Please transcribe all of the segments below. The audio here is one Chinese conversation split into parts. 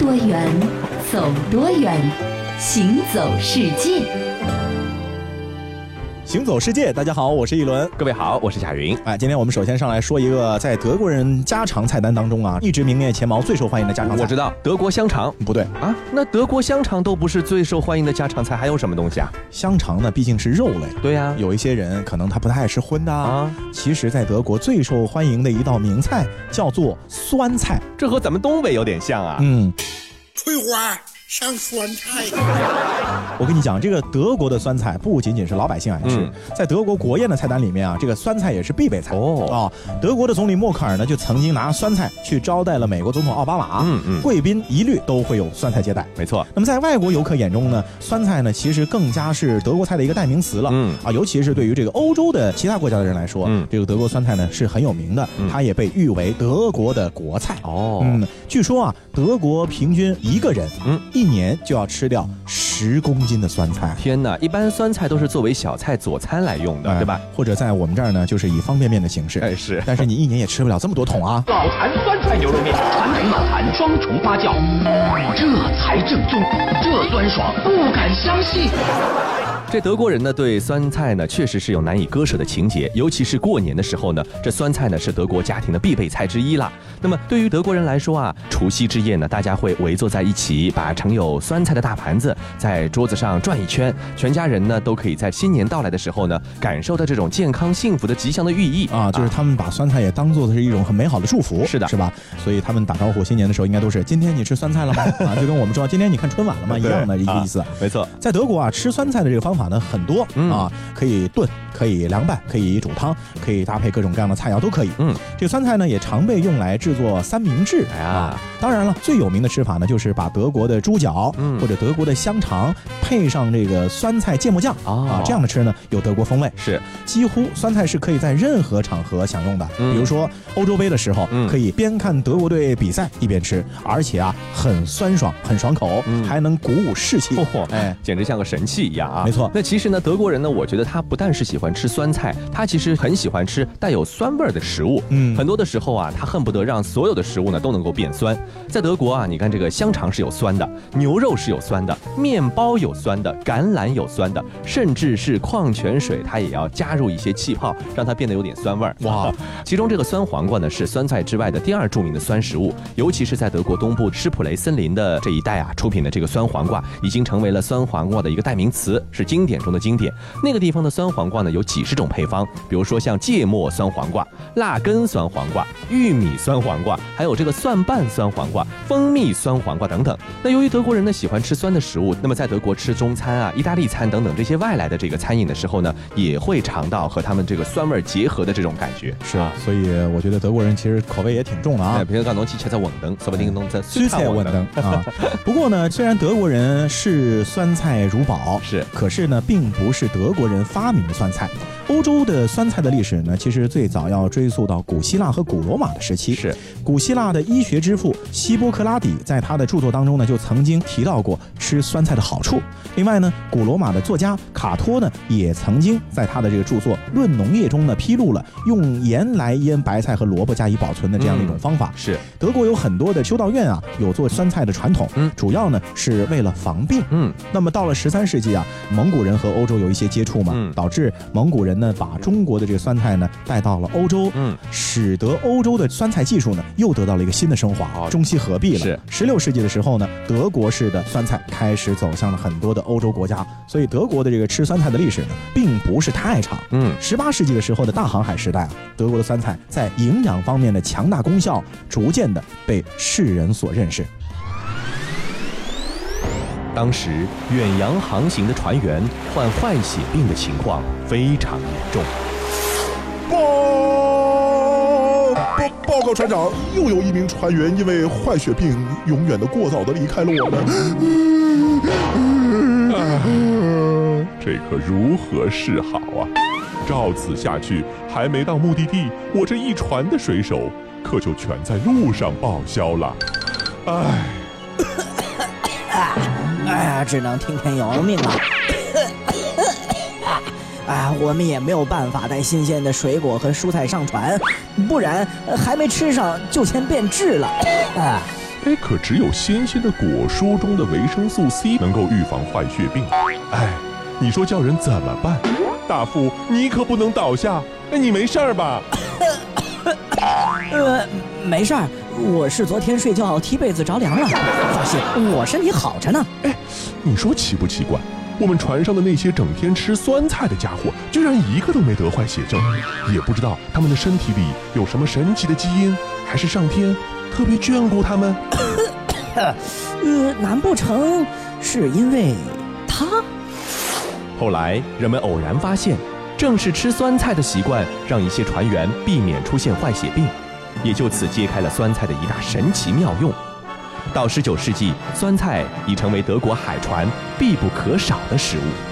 多远，走多远，行走世界。行走世界，大家好，我是一轮。各位好，我是贾云。哎，今天我们首先上来说一个在德国人家常菜单当中啊，一直名列前茅、最受欢迎的家常菜。我知道德国香肠不对啊，那德国香肠都不是最受欢迎的家常菜，还有什么东西啊？香肠呢，毕竟是肉类。对呀，有一些人可能他不太爱吃荤的啊。其实，在德国最受欢迎的一道名菜叫做酸菜，这和咱们东北有点像啊。嗯，翠花。上酸菜，我跟你讲，这个德国的酸菜不仅仅是老百姓爱吃，在德国国宴的菜单里面啊，这个酸菜也是必备菜哦。啊，德国的总理默克尔呢，就曾经拿酸菜去招待了美国总统奥巴马，嗯嗯，贵宾一律都会有酸菜接待。没错。那么在外国游客眼中呢，酸菜呢其实更加是德国菜的一个代名词了。嗯啊，尤其是对于这个欧洲的其他国家的人来说，嗯，这个德国酸菜呢是很有名的，它也被誉为德国的国菜。哦，嗯，据说啊，德国平均一个人，嗯。一年就要吃掉十公斤的酸菜，天哪！一般酸菜都是作为小菜佐餐来用的，对吧？或者在我们这儿呢，就是以方便面的形式。哎，是。但是你一年也吃不了这么多桶啊！老坛酸菜牛肉面，传统老坛双重发酵，这才正宗，这酸爽不敢相信。这德国人呢，对酸菜呢，确实是有难以割舍的情节，尤其是过年的时候呢，这酸菜呢是德国家庭的必备菜之一啦。那么对于德国人来说啊，除夕之夜呢，大家会围坐在一起，把盛有酸菜的大盘子在桌子上转一圈，全家人呢都可以在新年到来的时候呢，感受到这种健康幸福的吉祥的寓意啊，就是他们把酸菜也当做的是一种很美好的祝福，是的，是吧？所以他们打招呼新年的时候，应该都是今天你吃酸菜了吗？啊，就跟我们说今天你看春晚了吗 一样的一个意思。没错，在德国啊，吃酸菜的这个方法呢很多。啊，可以炖，可以凉拌，可以煮汤，可以搭配各种各样的菜肴都可以。嗯，这个酸菜呢也常被用来制作三明治。哎呀，当然了，最有名的吃法呢就是把德国的猪脚或者德国的香肠配上这个酸菜芥末酱啊，这样的吃呢有德国风味。是，几乎酸菜是可以在任何场合享用的。比如说欧洲杯的时候，可以边看德国队比赛一边吃，而且啊很酸爽，很爽口，还能鼓舞士气。哎，简直像个神器一样啊！没错。那其实呢，德国。人呢？我觉得他不但是喜欢吃酸菜，他其实很喜欢吃带有酸味儿的食物。嗯，很多的时候啊，他恨不得让所有的食物呢都能够变酸。在德国啊，你看这个香肠是有酸的，牛肉是有酸的，面包有酸的，橄榄有酸的，甚至是矿泉水，它也要加入一些气泡，让它变得有点酸味儿。哇！其中这个酸黄瓜呢，是酸菜之外的第二著名的酸食物，尤其是在德国东部施普雷森林的这一带啊，出品的这个酸黄瓜已经成为了酸黄瓜的一个代名词，是经典中的经典。那个地方的酸黄瓜呢，有几十种配方，比如说像芥末酸黄瓜、辣根酸黄瓜、玉米酸黄瓜，还有这个蒜瓣酸黄瓜、蜂蜜酸黄瓜等等。那由于德国人呢喜欢吃酸的食物，那么在德国吃中餐啊、意大利餐等等这些外来的这个餐饮的时候呢，也会尝到和他们这个酸味结合的这种感觉。是啊，所以我觉得德国人其实口味也挺重的啊。平时讲东西吃在稳登，说不定弄在酸菜稳登啊。不过呢，虽然德国人视酸菜如宝，是，可是呢，并不是德国。人发明的酸菜，欧洲的酸菜的历史呢，其实最早要追溯到古希腊和古罗马的时期。是古希腊的医学之父希波克拉底在他的著作当中呢，就曾经提到过吃酸菜的好处。另外呢，古罗马的作家卡托呢，也曾经在他的这个著作《论农业》中呢，披露了用盐来腌白菜和萝卜加以保存的这样的一种方法。是德国有很多的修道院啊，有做酸菜的传统，嗯，主要呢是为了防病。嗯，那么到了十三世纪啊，蒙古人和欧洲有一些接触。嗯，导致蒙古人呢把中国的这个酸菜呢带到了欧洲，嗯，使得欧洲的酸菜技术呢又得到了一个新的升华，中西合璧了。是，十六世纪的时候呢，德国式的酸菜开始走向了很多的欧洲国家，所以德国的这个吃酸菜的历史呢并不是太长。嗯，十八世纪的时候的大航海时代啊，德国的酸菜在营养方面的强大功效逐渐的被世人所认识。当时远洋航行的船员患坏血病的情况非常严重。报报报告船长，又有一名船员因为坏血病，永远的过早的离开了我们。这可如何是好啊？照此下去，还没到目的地，我这一船的水手可就全在路上报销了。唉。哎呀，只能听天由命了。啊，我们也没有办法带新鲜的水果和蔬菜上船，不然还没吃上就先变质了。啊，哎，可只有新鲜的果蔬中的维生素 C 能够预防坏血病。哎，你说叫人怎么办？大副，你可不能倒下。哎，你没事儿吧？呃，没事儿，我是昨天睡觉踢被子着凉了。放心，我身体好着呢。哎，你说奇不奇怪？我们船上的那些整天吃酸菜的家伙，居然一个都没得坏血症，也不知道他们的身体里有什么神奇的基因，还是上天特别眷顾他们？呃，难不成是因为他？后来人们偶然发现，正是吃酸菜的习惯，让一些船员避免出现坏血病，也就此揭开了酸菜的一大神奇妙用。到十九世纪，酸菜已成为德国海船必不可少的食物。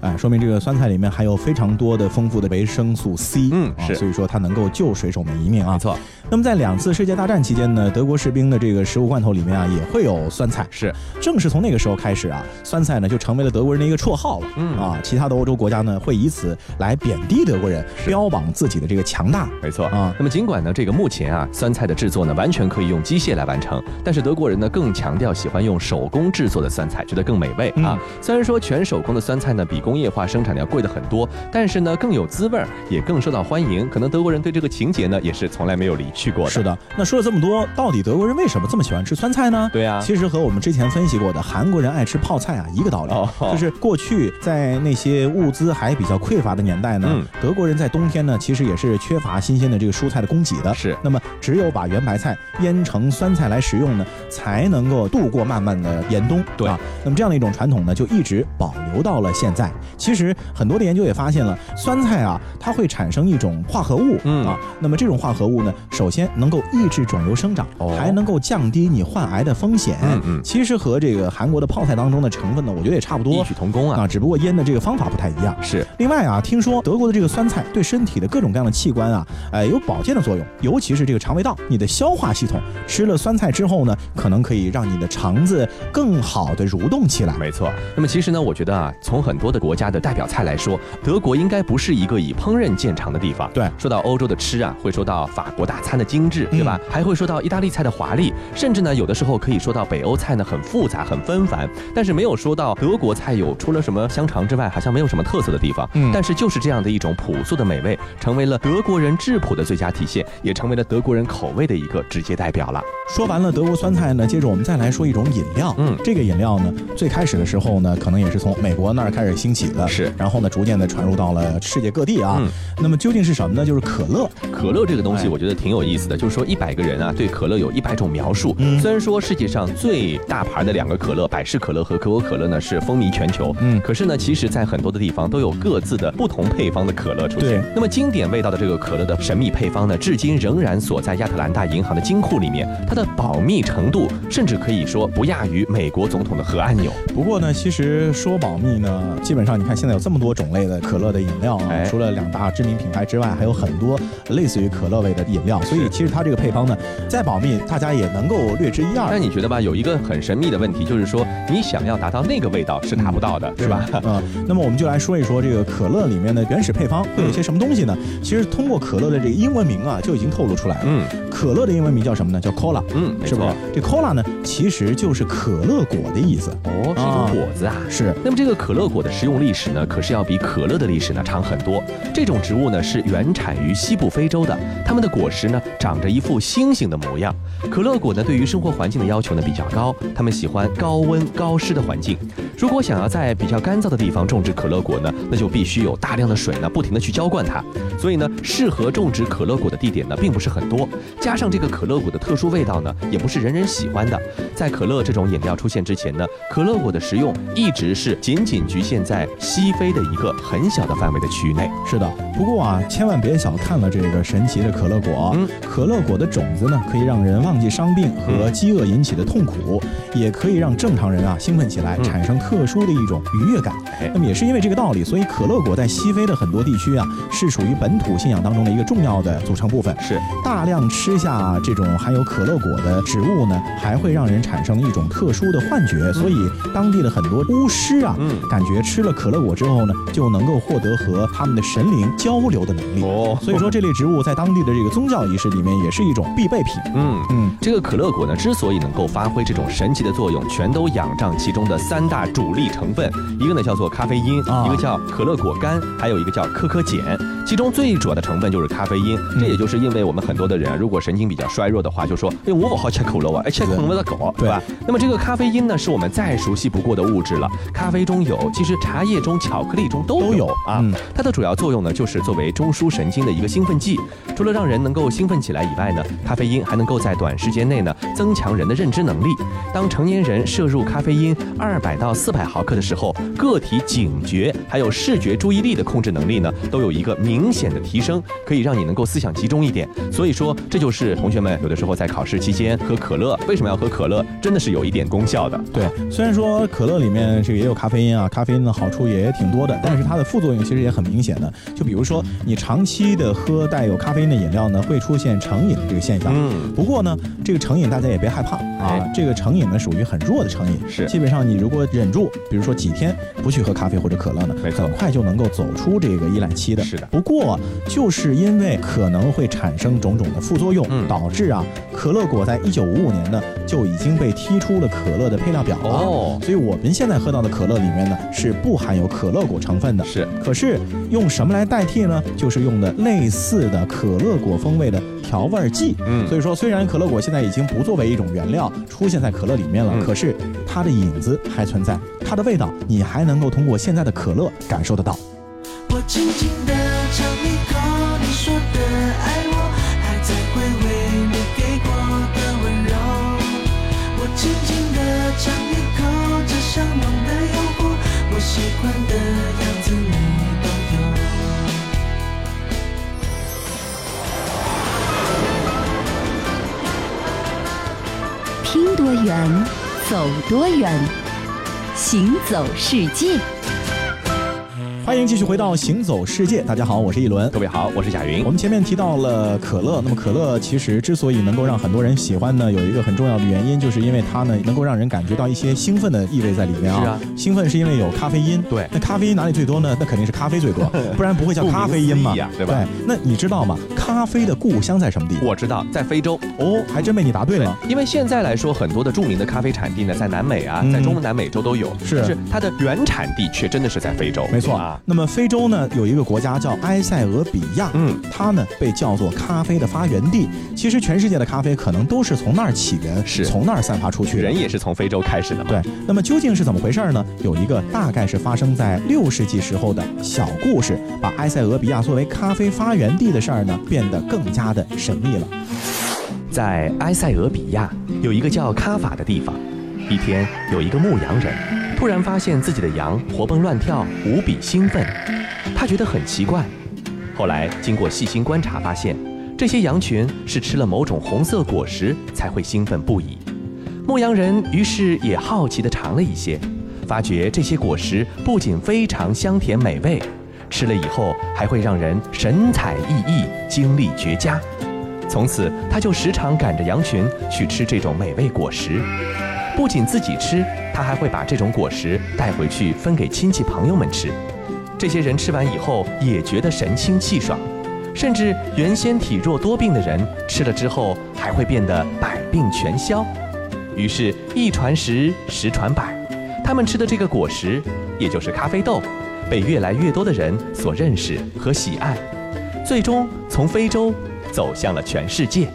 哎，说明这个酸菜里面含有非常多的丰富的维生素 C，嗯，是，所以说它能够救水手们一命啊。没错。那么在两次世界大战期间呢，德国士兵的这个食物罐头里面啊，也会有酸菜。是，正是从那个时候开始啊，酸菜呢就成为了德国人的一个绰号了。嗯啊，其他的欧洲国家呢会以此来贬低德国人，标榜自己的这个强大。没错啊。那么尽管呢，这个目前啊，酸菜的制作呢完全可以用机械来完成，但是德国人呢更强调喜欢用手工制作的酸菜，觉得更美味啊。虽然说全手工的酸菜呢比工业化生产的要贵的很多，但是呢更有滋味儿，也更受到欢迎。可能德国人对这个情节呢也是从来没有离去过的。是的，那说了这么多，到底德国人为什么这么喜欢吃酸菜呢？对啊，其实和我们之前分析过的韩国人爱吃泡菜啊一个道理，就是过去在那些物资还比较匮乏的年代呢，德国人在冬天呢其实也是缺乏新鲜的这个蔬菜的供给的。是，那么只有把圆白菜腌成酸菜来食用呢，才能够度过漫漫的严冬。对啊，那么这样的一种传统呢，就一直保留到了现在。其实。很多的研究也发现了，酸菜啊，它会产生一种化合物嗯啊。那么这种化合物呢，首先能够抑制肿瘤生长，还能够降低你患癌的风险。嗯嗯，其实和这个韩国的泡菜当中的成分呢，我觉得也差不多，异曲同工啊。啊，只不过腌的这个方法不太一样。是。另外啊，听说德国的这个酸菜对身体的各种各样的器官啊，呃，有保健的作用，尤其是这个肠胃道，你的消化系统吃了酸菜之后呢，可能可以让你的肠子更好的蠕动起来。没错。那么其实呢，我觉得啊，从很多的国家的代表菜来说。德国应该不是一个以烹饪见长的地方。对，说到欧洲的吃啊，会说到法国大餐的精致，对吧？还会说到意大利菜的华丽，甚至呢，有的时候可以说到北欧菜呢很复杂、很纷繁。但是没有说到德国菜有除了什么香肠之外，好像没有什么特色的地方。嗯，但是就是这样的一种朴素的美味，成为了德国人质朴的最佳体现，也成为了德国人口味的一个直接代表了。说完了德国酸菜呢，接着我们再来说一种饮料。嗯，这个饮料呢，最开始的时候呢，可能也是从美国那儿开始兴起的。是，然后呢，逐渐的传入到了世界各地啊。那么究竟是什么呢？就是可乐。可乐这个东西，我觉得挺有意思的。就是说，一百个人啊，对可乐有一百种描述。虽然说世界上最大牌的两个可乐，百事可乐和可口可乐呢，是风靡全球。嗯。可是呢，其实在很多的地方都有各自的不同配方的可乐出现。那么经典味道的这个可乐的神秘配方呢，至今仍然锁在亚特兰大银行的金库里面。它的保密程度，甚至可以说不亚于美国总统的核按钮。不过呢，其实说保密呢，基本上你看现在有这么多种类的可乐的饮料啊，除了两大知名品牌之外，还有很多类似于可乐味的饮料。所以其实它这个配方呢，再保密，大家也能够略知一二。但你觉得吧，有一个很神秘的问题，就是说你想要达到那个味道是达不到的，是吧？嗯。那么我们就来说一说这个可乐里面的原始配方会有些什么东西呢？其实通过可乐的这个英文名啊，就已经透露出来了。嗯。可乐的英文名叫什么呢？叫 Cola。嗯，是不是？这 Cola 呢，其实就是可乐果的意思。哦，是一种果子啊。是。那么这个可乐果的食用历史呢，可是要比可乐的历史呢长很多。这种植物呢是原产于西部非洲的，它们的果实呢长着一副星星的模样。可乐果呢对于生活环境的要求呢比较高，它们喜欢高温高湿的环境。如果想要在比较干燥的地方种植可乐果呢，那就必须有大量的水呢，不停的去浇灌它。所以呢，适合种植可乐果的地点呢并不是很多。加上这个可乐果的特殊味道呢，也不是人人喜欢的。在可乐这种饮料出现之前呢，可乐果的食用一直是仅仅局限在西非的一个很小的范围的区域内。是的，不过啊，千万别小看了这个神奇的可乐果。嗯，可乐果的种子呢，可以让人忘记伤病和饥饿引起的痛苦，也可以让正常人啊兴奋起来，产生特殊的一种愉悦感。那么也是因为这个道理，所以可乐果在西非的很多地区啊，是属于本土信仰当中的一个重要的组成部分。是大量吃下这种含有可乐果的植物呢，还会让人产生一种特殊的幻觉，所以当地的很多巫师啊，嗯，感觉吃了了可乐果之后呢，就能够获得和他们的神灵交流的能力。哦，所以说这类植物在当地的这个宗教仪式里面也是一种必备品。嗯嗯，这个可乐果呢，之所以能够发挥这种神奇的作用，全都仰仗其中的三大主力成分，一个呢叫做咖啡因，一个叫可乐果苷，还有一个叫可可碱。其中最主要的成分就是咖啡因。这也就是因为我们很多的人，如果神经比较衰弱的话，就说，哎，我不好吃可乐啊，哎，吃可乐的狗，对吧？那么这个咖啡因呢，是我们再熟悉不过的物质了。咖啡中有，其实茶叶中、巧克力中都有啊。它的主要作用呢，就是作为中枢神经的一个兴奋剂。除了让人能够兴奋起来以外呢，咖啡因还能够在短时间内呢增强人的认知能力。当成年人摄入咖啡因二百到四百毫克的时候，个体警觉还有视觉注意力的控制能力呢，都有一个明显的提升，可以让你能够思想集中一点。所以说，这就是同学们有的时候在考试期间喝可乐，为什么要喝可乐？真的是有一点功效的。对，虽然说可乐里面这个也有咖啡因啊，咖啡因的好处也挺多的，但是它的副作用其实也很明显的。就比如说，你长期的喝带有咖啡因的饮料呢，会出现成瘾的这个现象。嗯。不过呢，这个成瘾大家也别害怕啊，这个成瘾呢属于很弱的成瘾。是。基本上你如果忍住，比如说几天不去喝咖啡或者可乐呢，很快就能够走出这个依赖期的。是的。不过就是因为可能会产生种种的副作用，导致啊，可乐果在一九五五年呢就已经被踢出了可乐的配料表了。哦。所以我们现在喝到的可乐里面呢是不含有可乐果成分的。是。可是用什么来代替呢？就是用的类似的可乐果风味的调味剂。嗯。所以说，虽然可乐果现在已经不作为一种原料出现在可乐里面了，可是它的影子还存在，它的味道你还能够通过现在的可乐感受得到。我轻轻地喜欢的样子你都有。听多远，走多远，行走世界。欢迎继续回到行走世界，大家好，我是一轮，各位好，我是贾云。我们前面提到了可乐，那么可乐其实之所以能够让很多人喜欢呢，有一个很重要的原因，就是因为它呢能够让人感觉到一些兴奋的意味在里面啊。是啊，兴奋是因为有咖啡因。对，那咖啡因哪里最多呢？那肯定是咖啡最多，不然不会叫咖啡因嘛，对吧？对。那你知道吗？咖啡的故乡在什么地方？我知道，在非洲。哦，还真被你答对了。因为现在来说，很多的著名的咖啡产地呢，在南美啊，在中南美洲都有。是。是它的原产地却真的是在非洲。没错啊。那么非洲呢？有一个国家叫埃塞俄比亚，嗯，它呢被叫做咖啡的发源地。其实全世界的咖啡可能都是从那儿起源，是从那儿散发出去的。人也是从非洲开始的嘛。对。那么究竟是怎么回事呢？有一个大概是发生在六世纪时候的小故事，把埃塞俄比亚作为咖啡发源地的事儿呢变得更加的神秘了。在埃塞俄比亚有一个叫卡法的地方，一天有一个牧羊人突然发现自己的羊活蹦乱跳，无比兴奋。他觉得很奇怪，后来经过细心观察，发现这些羊群是吃了某种红色果实才会兴奋不已。牧羊人于是也好奇地尝了一些，发觉这些果实不仅非常香甜美味，吃了以后还会让人神采奕奕、精力绝佳。从此，他就时常赶着羊群去吃这种美味果实，不仅自己吃，他还会把这种果实带回去分给亲戚朋友们吃。这些人吃完以后也觉得神清气爽，甚至原先体弱多病的人吃了之后还会变得百病全消。于是，一传十，十传百，他们吃的这个果实，也就是咖啡豆，被越来越多的人所认识和喜爱，最终从非洲走向了全世界。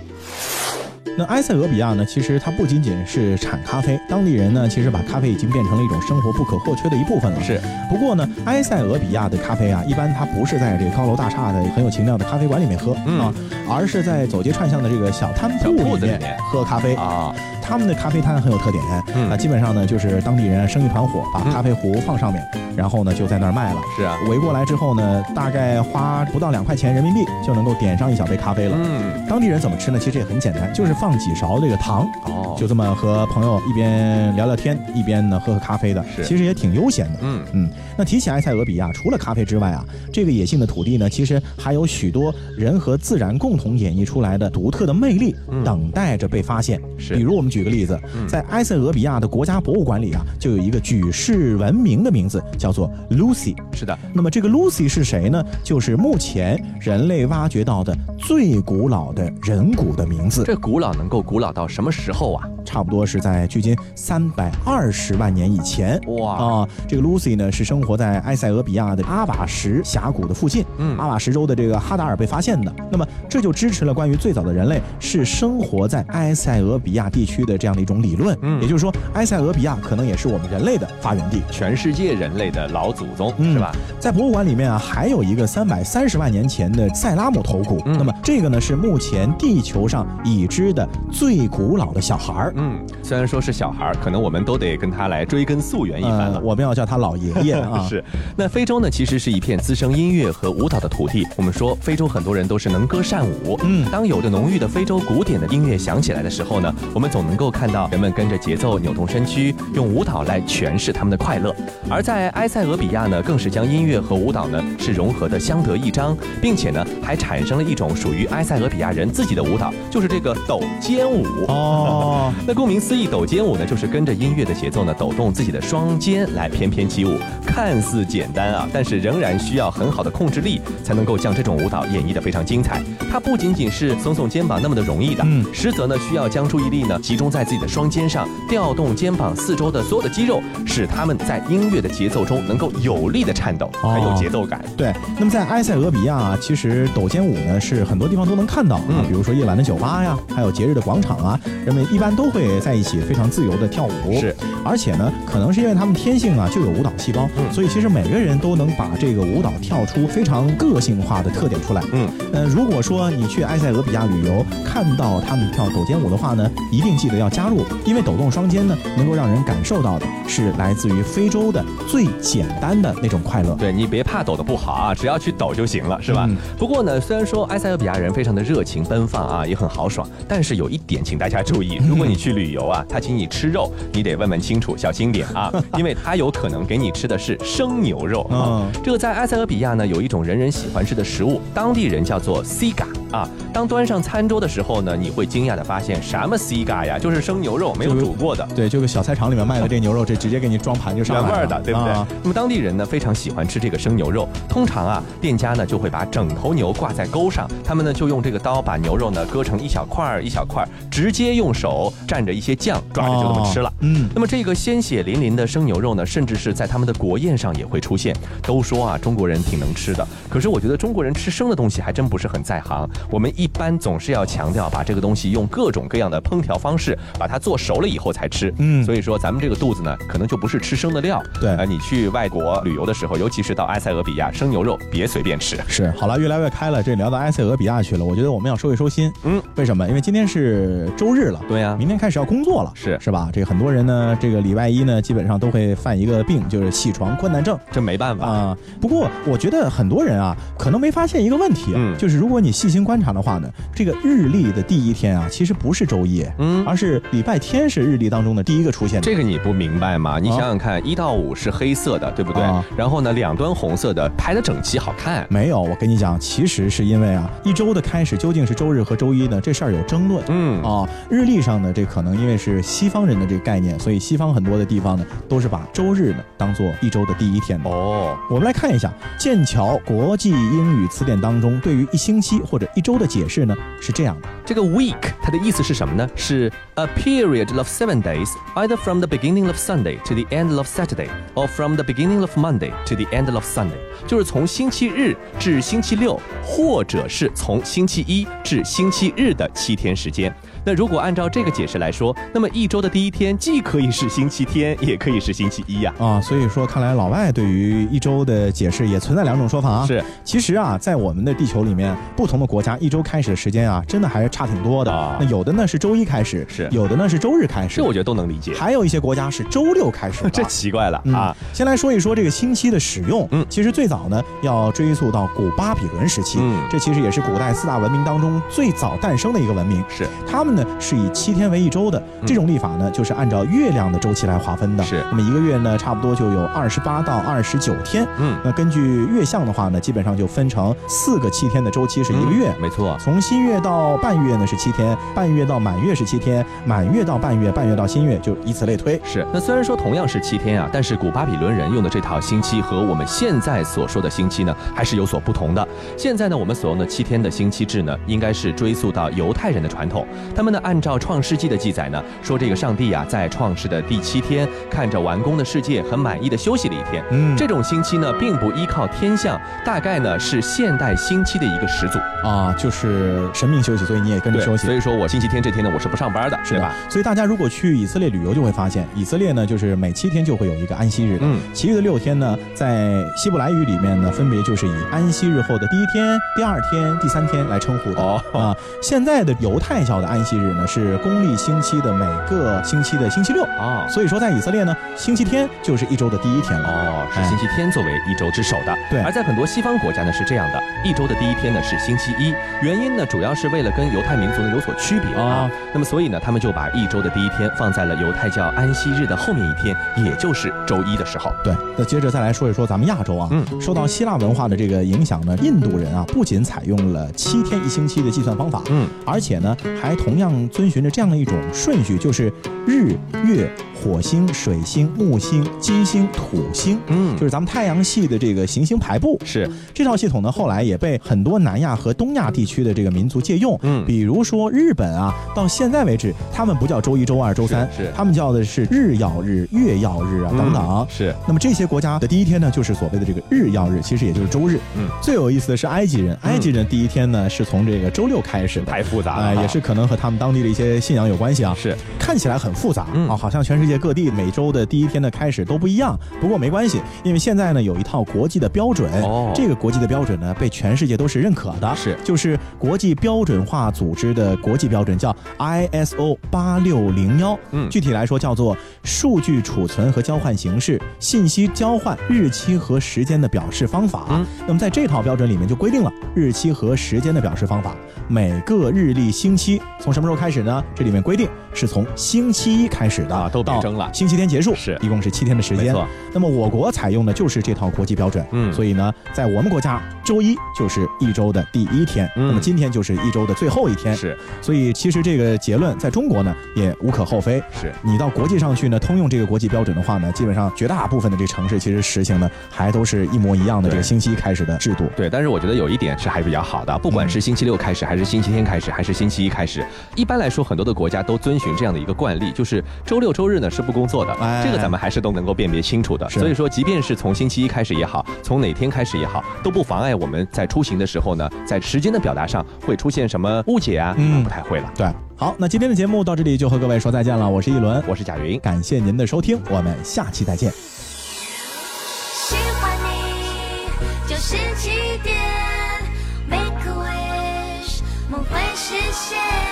那埃塞俄比亚呢？其实它不仅仅是产咖啡，当地人呢，其实把咖啡已经变成了一种生活不可或缺的一部分了。是。不过呢，埃塞俄比亚的咖啡啊，一般它不是在这个高楼大厦的很有情调的咖啡馆里面喝啊，而是在走街串巷的这个小摊铺里面喝咖啡啊。他们的咖啡摊很有特点，啊，基本上呢就是当地人生一团火，把咖啡壶放上面，然后呢就在那儿卖了。是啊，围过来之后呢，大概花不到两块钱人民币就能够点上一小杯咖啡了。嗯，当地人怎么吃呢？其实也很简单，就是放几勺这个糖，哦，就这么和朋友一边聊聊天，一边呢喝喝咖啡的，其实也挺悠闲的。嗯嗯。那提起埃塞俄比亚，除了咖啡之外啊，这个野性的土地呢，其实还有许多人和自然共共同演绎出来的独特的魅力，等待着被发现。是，比如我们举个例子，在埃塞俄比亚的国家博物馆里啊，就有一个举世闻名的名字，叫做 Lucy。是的，那么这个 Lucy 是谁呢？就是目前人类挖掘到的最古老的人骨的名字。这古老能够古老到什么时候啊？差不多是在距今三百二十万年以前。哇啊，这个 Lucy 呢是生活在埃塞俄比亚的阿瓦什峡谷的附近。嗯，阿瓦什州的这个哈达尔被发现的。那么这就支持了关于最早的人类是生活在埃塞俄比亚地区的这样的一种理论。嗯，也就是说，埃塞俄比亚可能也是我们人类的发源地，全世界人类的老祖宗，是吧？在博物馆里面啊，还有一个三百三十万年前的塞拉姆头骨。那么这个呢是目前地球上已知的最古老的小孩儿。嗯，虽然说是小孩儿，可能我们都得跟他来追根溯源一番了。我们要叫他老爷爷啊。是。那非洲呢，其实是一片滋生音乐和舞蹈的土地。我们说非洲很多人都是能歌善舞。嗯。当有着浓郁的非洲古典的音乐响起来的时候呢，我们总能够看到人们跟着节奏扭动身躯，用舞蹈来诠释他们的快乐。而在埃塞俄比亚呢，更是将音乐和舞蹈呢是融合的相得益彰，并且呢还产生了一种属于埃塞俄比亚人自己的舞蹈，就是这个抖肩舞。哦。那顾名思义，抖肩舞呢，就是跟着音乐的节奏呢，抖动自己的双肩来翩翩起舞。看似简单啊，但是仍然需要很好的控制力，才能够将这种舞蹈演绎的非常精彩。它不仅仅是耸耸肩膀那么的容易的，嗯，实则呢，需要将注意力呢集中在自己的双肩上，调动肩膀四周的所有的肌肉，使他们在音乐的节奏中能够有力的颤抖，很有节奏感。对。那么在埃塞俄比亚啊，其实抖肩舞呢是很多地方都能看到嗯，比如说夜晚的酒吧呀，还有节日的广场啊，人们一般都。会在一起非常自由的跳舞，是，而且呢，可能是因为他们天性啊就有舞蹈细胞，嗯所以其实每个人都能把这个舞蹈跳出非常个性化的特点出来。嗯，呃，如果说你去埃塞俄比亚旅游，看到他们跳抖肩舞的话呢，一定记得要加入，因为抖动双肩呢，能够让人感受到的是来自于非洲的最简单的那种快乐。对你别怕抖的不好啊，只要去抖就行了，是吧？不过呢，虽然说埃塞俄比亚人非常的热情奔放啊，也很豪爽，但是有一点，请大家注意，如果你去去旅游啊，他请你吃肉，你得问问清楚，小心点啊，因为他有可能给你吃的是生牛肉啊。这个在埃塞俄比亚呢，有一种人人喜欢吃的食物，当地人叫做 siga。啊，当端上餐桌的时候呢，你会惊讶的发现，什么 C 嘎呀，就是生牛肉，没有煮过的。对，就个小菜场里面卖的这牛肉，这直接给你装盘就上来了原味的，对不对？那么当地人呢，非常喜欢吃这个生牛肉。通常啊，店家呢就会把整头牛挂在钩上，他们呢就用这个刀把牛肉呢割成一小块儿一小块儿，直接用手蘸着一些酱抓着就这么吃了。嗯，那么这个鲜血淋淋的生牛肉呢，甚至是在他们的国宴上也会出现。都说啊，中国人挺能吃的，可是我觉得中国人吃生的东西还真不是很在行。我们一般总是要强调把这个东西用各种各样的烹调方式把它做熟了以后才吃。嗯，所以说咱们这个肚子呢，可能就不是吃生的料。对，啊，你去外国旅游的时候，尤其是到埃塞俄比亚，生牛肉别随便吃。是，好了，越来越开了，这聊到埃塞俄比亚去了，我觉得我们要收一收心。嗯，为什么？因为今天是周日了。对呀，明天开始要工作了。是，是吧？这个很多人呢，这个礼拜一呢，基本上都会犯一个病，就是起床困难症。这没办法啊。不过我觉得很多人啊，可能没发现一个问题，嗯，就是如果你细心观察的话呢。这个日历的第一天啊，其实不是周一，嗯，而是礼拜天是日历当中的第一个出现的。这个你不明白吗？你想想看，一到五是黑色的，对不对？然后呢，两端红色的排的整齐，好看。没有，我跟你讲，其实是因为啊，一周的开始究竟是周日和周一呢？这事儿有争论。嗯啊，日历上呢，这可能因为是西方人的这个概念，所以西方很多的地方呢，都是把周日呢当做一周的第一天的。哦，我们来看一下剑桥国际英语词典当中对于一星期或者一周的解释呢。是这样的，这个 week 它的意思是什么呢？是 a period of seven days, either from the beginning of Sunday to the end of Saturday, or from the beginning of Monday to the end of Sunday，就是从星期日至星期六，或者是从星期一至星期日的七天时间。那如果按照这个解释来说，那么一周的第一天既可以是星期天，也可以是星期一呀。啊，所以说看来老外对于一周的解释也存在两种说法啊。是，其实啊，在我们的地球里面，不同的国家一周开始的时间啊，真的还是差挺多的。啊。那有的呢是周一开始，是有的呢是周日开始，这我觉得都能理解。还有一些国家是周六开始，这奇怪了啊。先来说一说这个星期的使用，嗯，其实最早呢要追溯到古巴比伦时期，嗯，这其实也是古代四大文明当中最早诞生的一个文明，是他们呢是以七天为一周的，这种历法呢就是按照月亮的周期来划分的，是。那么一个月呢差不多就有二十八到二十九天，嗯，那根据月相的话呢，基本上就分成四个七天的周期是一个月，没错。从新月到半月呢是七天，半月到满月是七天，满月到半月，半月到新月就以此类推。是。那虽然说同样是七天啊，但是古巴比伦人用的这套星期和我们现在所说的星期呢还是有所不同的。现在呢我们所用的七天的星期制呢，应该是追溯到犹太人的传统。他们呢按照创世纪的记载呢，说这个上帝啊在创世的第七天，看着完工的世界，很满意的休息了一天。嗯，这种星期呢并不依靠天象，大概呢是现代星期的一个始祖啊，就是神明休息，所以你也跟着休息。所以说我星期天这天呢我是不上班的，是吧？所以大家如果去以色列旅游，就会发现以色列呢就是每七天就会有一个安息日，嗯，其余的六天呢在希伯来语里面呢分别就是以安息日后的第一天、第二天、第三天来称呼的。哦啊，现在的犹太教的安息日呢是公历星期的每个星期的星期六啊，所以说在以色列呢，星期天就是一周的第一天了。哦，是星期天作为一周之首的。对，而在很多西方国家呢是这样的，一周的第一天呢是星期一，原因呢主要是为了跟犹太民族呢有所区别啊。那么所以呢，他们就把一周的第一天放在了犹太教安息日的后面一天，也就是周一的时候。对，那接着再来说一说咱们亚洲啊，嗯，受到希腊文化的这个影响呢，印度人啊不仅采用了七天一星期的计算方法，嗯，而且呢还同样遵循着这样的一种顺序，就是日、月、火星、水星、木星、金星、土星，嗯，就是咱们太阳系的这个行星排布。是。这套系统呢，后来也被很多南亚和东亚地区的这个民族借用，嗯，比如说日本啊，到现在为止，他们不叫周一、周二、周三，是他们叫的是日曜日、月曜日啊等等。是那么这些国家的第一天呢，就是所谓的这个日曜日，其实也就是周日。嗯，最有意思的是埃及人，埃及人第一天呢是从这个周六开始的，太复杂了，也是可能和他们当地的一些信仰有关系啊。是看起来很复杂啊，好像全世界各地每周的第一天的开始都不一样。不过没关系，因为现在呢有一套国际的标准，哦，这个国际的标准呢被全世界都是认可的，是就是国际标准化组织的国际标准，叫 ISO 八六零幺。嗯，具体来说叫做数据储存和交换形式、信息交换日期和时间的表示方法。嗯，那么在这套标准里面就规定了日期和时间的表示方法，每个日历星期从什么时候开始呢？这里面规定是从星期一开始的，啊，都变征了，星期天结束，是一共是七天的时间。那么我国采用的就是这套国际标准，嗯，所以呢，在我们国家，周一就是一周的第一天，那么今天就是一周的最后一天，是。所以其实这个结论在中国呢也无可厚非，是你到国际上去呢通用这个国际标准的话呢，基本上绝大部分的这个城市其实实行的还都是一模一样的这个星期一开始的制度。对，但是我觉得有一点是还比较好的，不管是星期六开始，还是星期天开始，还是星期一开始，一般来说很多的国家都遵循这样的一个惯例，就是周六周日呢是不工作的，这个咱们还是都能够辨别清楚的。所以说，即便是从星期一开始也好，从哪天开始也好，都不妨碍我们在出行的时候呢，在时间的表达上会出现什么误解啊？嗯，不太会了。对，好，那今天的节目到这里就和各位说再见了。我是一轮，我是贾云，感谢您的收听，我们下期再见。喜欢你就是起点，Make a wish，梦会实现。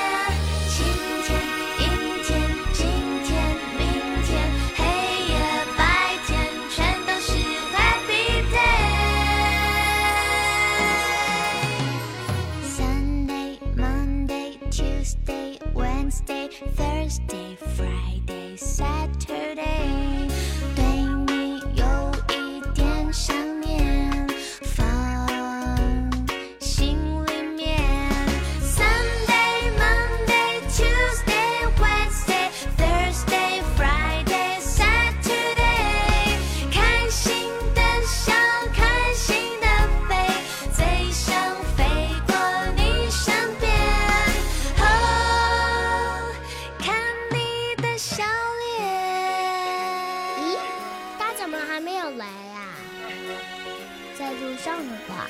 路上了吧？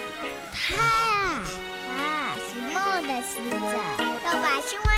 他呀，啊，是梦的使者，要把青蛙